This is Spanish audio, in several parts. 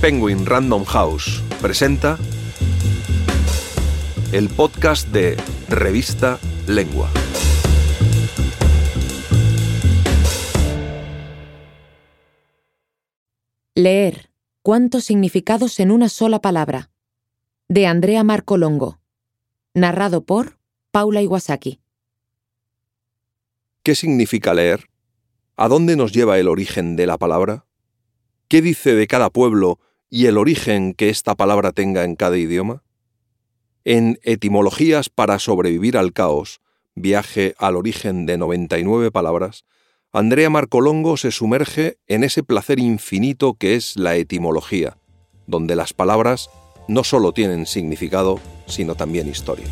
Penguin Random House presenta el podcast de Revista Lengua. Leer. ¿Cuántos significados en una sola palabra? De Andrea Marco Longo. Narrado por Paula Iwasaki. ¿Qué significa leer? ¿A dónde nos lleva el origen de la palabra? ¿Qué dice de cada pueblo y el origen que esta palabra tenga en cada idioma? En Etimologías para sobrevivir al caos, viaje al origen de 99 palabras, Andrea Marcolongo se sumerge en ese placer infinito que es la etimología, donde las palabras no solo tienen significado, sino también historia.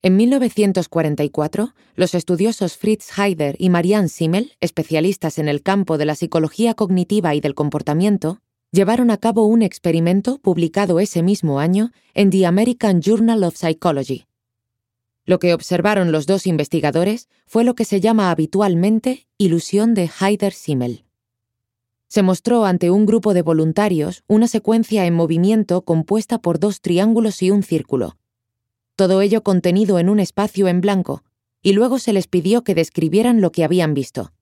En 1944, los estudiosos Fritz Heider y Marianne Simmel, especialistas en el campo de la psicología cognitiva y del comportamiento, llevaron a cabo un experimento publicado ese mismo año en The American Journal of Psychology. Lo que observaron los dos investigadores fue lo que se llama habitualmente ilusión de Heider-Simmel. Se mostró ante un grupo de voluntarios una secuencia en movimiento compuesta por dos triángulos y un círculo, todo ello contenido en un espacio en blanco, y luego se les pidió que describieran lo que habían visto.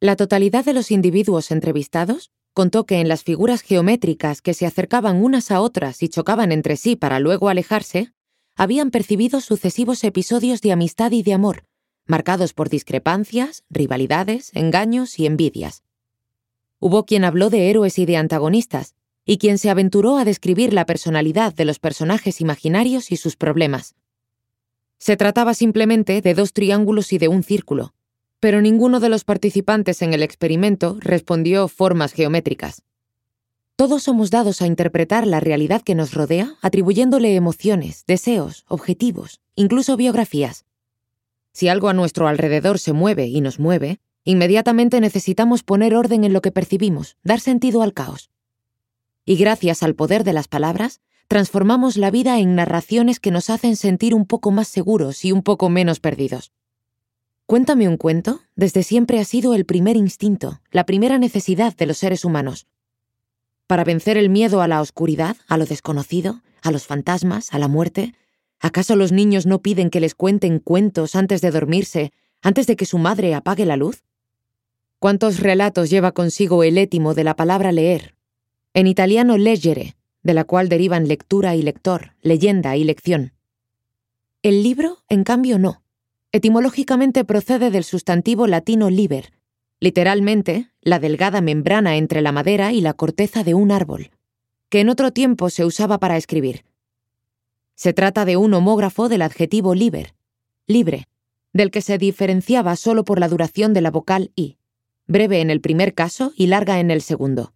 La totalidad de los individuos entrevistados contó que en las figuras geométricas que se acercaban unas a otras y chocaban entre sí para luego alejarse, habían percibido sucesivos episodios de amistad y de amor, marcados por discrepancias, rivalidades, engaños y envidias. Hubo quien habló de héroes y de antagonistas, y quien se aventuró a describir la personalidad de los personajes imaginarios y sus problemas. Se trataba simplemente de dos triángulos y de un círculo, pero ninguno de los participantes en el experimento respondió formas geométricas. Todos somos dados a interpretar la realidad que nos rodea atribuyéndole emociones, deseos, objetivos, incluso biografías. Si algo a nuestro alrededor se mueve y nos mueve, inmediatamente necesitamos poner orden en lo que percibimos, dar sentido al caos y gracias al poder de las palabras, transformamos la vida en narraciones que nos hacen sentir un poco más seguros y un poco menos perdidos. Cuéntame un cuento desde siempre ha sido el primer instinto, la primera necesidad de los seres humanos. Para vencer el miedo a la oscuridad, a lo desconocido, a los fantasmas, a la muerte, ¿acaso los niños no piden que les cuenten cuentos antes de dormirse, antes de que su madre apague la luz? ¿Cuántos relatos lleva consigo el étimo de la palabra leer, en italiano leggere, de la cual derivan lectura y lector, leyenda y lección. El libro, en cambio, no. Etimológicamente procede del sustantivo latino liber, literalmente la delgada membrana entre la madera y la corteza de un árbol, que en otro tiempo se usaba para escribir. Se trata de un homógrafo del adjetivo liber, libre, del que se diferenciaba solo por la duración de la vocal i, breve en el primer caso y larga en el segundo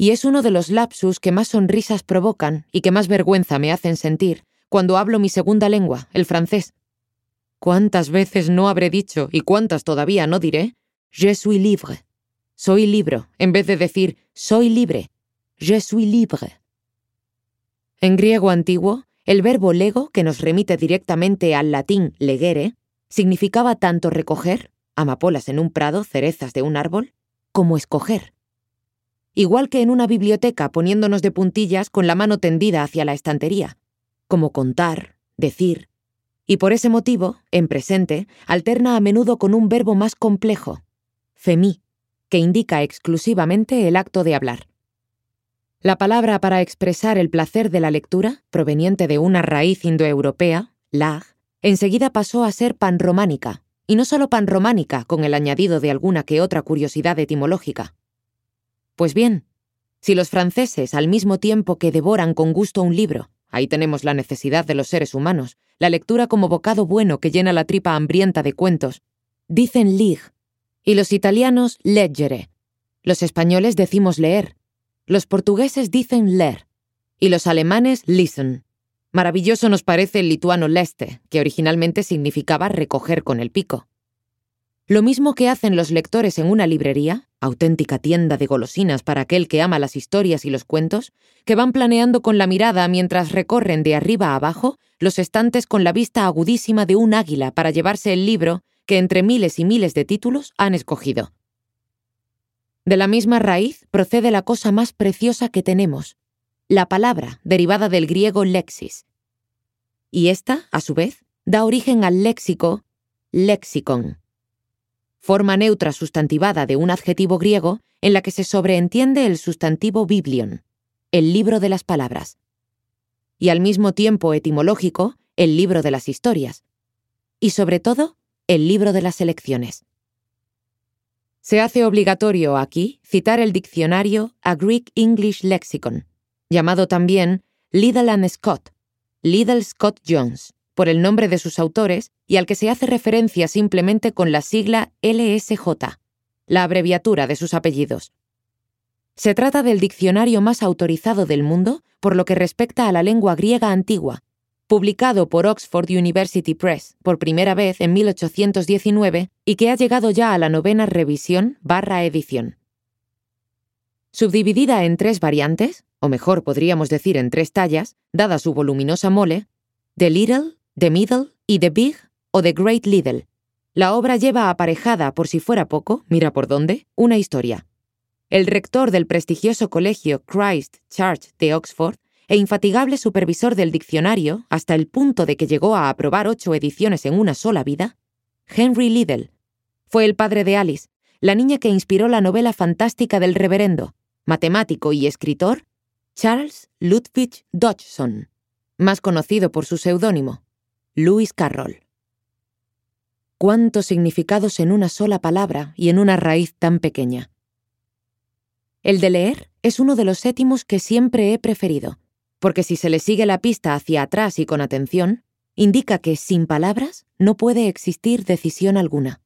y es uno de los lapsus que más sonrisas provocan y que más vergüenza me hacen sentir cuando hablo mi segunda lengua, el francés. ¿Cuántas veces no habré dicho y cuántas todavía no diré? Je suis libre. Soy libro, en vez de decir soy libre. Je suis libre. En griego antiguo, el verbo lego, que nos remite directamente al latín legere, significaba tanto recoger, amapolas en un prado, cerezas de un árbol, como escoger igual que en una biblioteca poniéndonos de puntillas con la mano tendida hacia la estantería, como contar, decir, y por ese motivo, en presente, alterna a menudo con un verbo más complejo, femí, que indica exclusivamente el acto de hablar. La palabra para expresar el placer de la lectura, proveniente de una raíz indoeuropea, lag, enseguida pasó a ser panrománica, y no solo panrománica con el añadido de alguna que otra curiosidad etimológica, pues bien, si los franceses, al mismo tiempo que devoran con gusto un libro, ahí tenemos la necesidad de los seres humanos, la lectura como bocado bueno que llena la tripa hambrienta de cuentos, dicen lig, y los italianos leggere, los españoles decimos leer, los portugueses dicen leer, y los alemanes listen. Maravilloso nos parece el lituano leste, que originalmente significaba recoger con el pico. Lo mismo que hacen los lectores en una librería, auténtica tienda de golosinas para aquel que ama las historias y los cuentos, que van planeando con la mirada mientras recorren de arriba a abajo los estantes con la vista agudísima de un águila para llevarse el libro que entre miles y miles de títulos han escogido. De la misma raíz procede la cosa más preciosa que tenemos, la palabra derivada del griego lexis. Y esta, a su vez, da origen al léxico lexicon, forma neutra sustantivada de un adjetivo griego en la que se sobreentiende el sustantivo biblion, el libro de las palabras, y al mismo tiempo etimológico, el libro de las historias, y sobre todo, el libro de las elecciones. Se hace obligatorio aquí citar el diccionario A Greek English Lexicon, llamado también Liddell and Scott, Liddell Scott Jones, por el nombre de sus autores y al que se hace referencia simplemente con la sigla LSJ, la abreviatura de sus apellidos. Se trata del diccionario más autorizado del mundo por lo que respecta a la lengua griega antigua, publicado por Oxford University Press por primera vez en 1819 y que ha llegado ya a la novena revisión barra edición. Subdividida en tres variantes, o mejor podríamos decir en tres tallas, dada su voluminosa mole, The Little, The Middle y The Big o The Great Little. La obra lleva aparejada, por si fuera poco, mira por dónde, una historia. El rector del prestigioso colegio Christ Church de Oxford e infatigable supervisor del diccionario, hasta el punto de que llegó a aprobar ocho ediciones en una sola vida, Henry Liddell, fue el padre de Alice, la niña que inspiró la novela fantástica del reverendo, matemático y escritor Charles Ludwig Dodgson, más conocido por su seudónimo, Lewis Carroll. Cuántos significados en una sola palabra y en una raíz tan pequeña. El de leer es uno de los séptimos que siempre he preferido, porque si se le sigue la pista hacia atrás y con atención, indica que sin palabras no puede existir decisión alguna.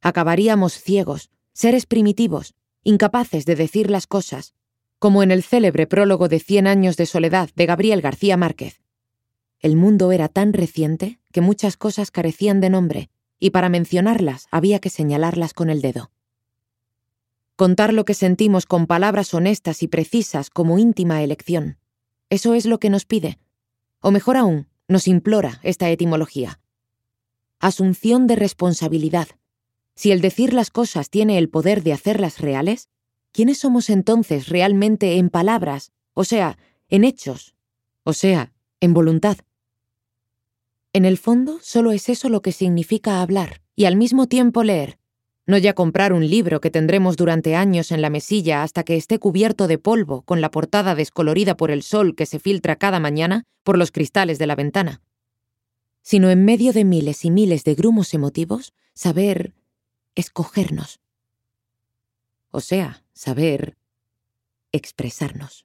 Acabaríamos ciegos, seres primitivos, incapaces de decir las cosas, como en el célebre prólogo de Cien años de soledad de Gabriel García Márquez, el mundo era tan reciente que muchas cosas carecían de nombre, y para mencionarlas había que señalarlas con el dedo. Contar lo que sentimos con palabras honestas y precisas como íntima elección. Eso es lo que nos pide. O mejor aún, nos implora esta etimología. Asunción de responsabilidad. Si el decir las cosas tiene el poder de hacerlas reales, ¿quiénes somos entonces realmente en palabras, o sea, en hechos, o sea, en voluntad? En el fondo, solo es eso lo que significa hablar y al mismo tiempo leer. No ya comprar un libro que tendremos durante años en la mesilla hasta que esté cubierto de polvo con la portada descolorida por el sol que se filtra cada mañana por los cristales de la ventana. Sino en medio de miles y miles de grumos emotivos, saber escogernos. O sea, saber expresarnos.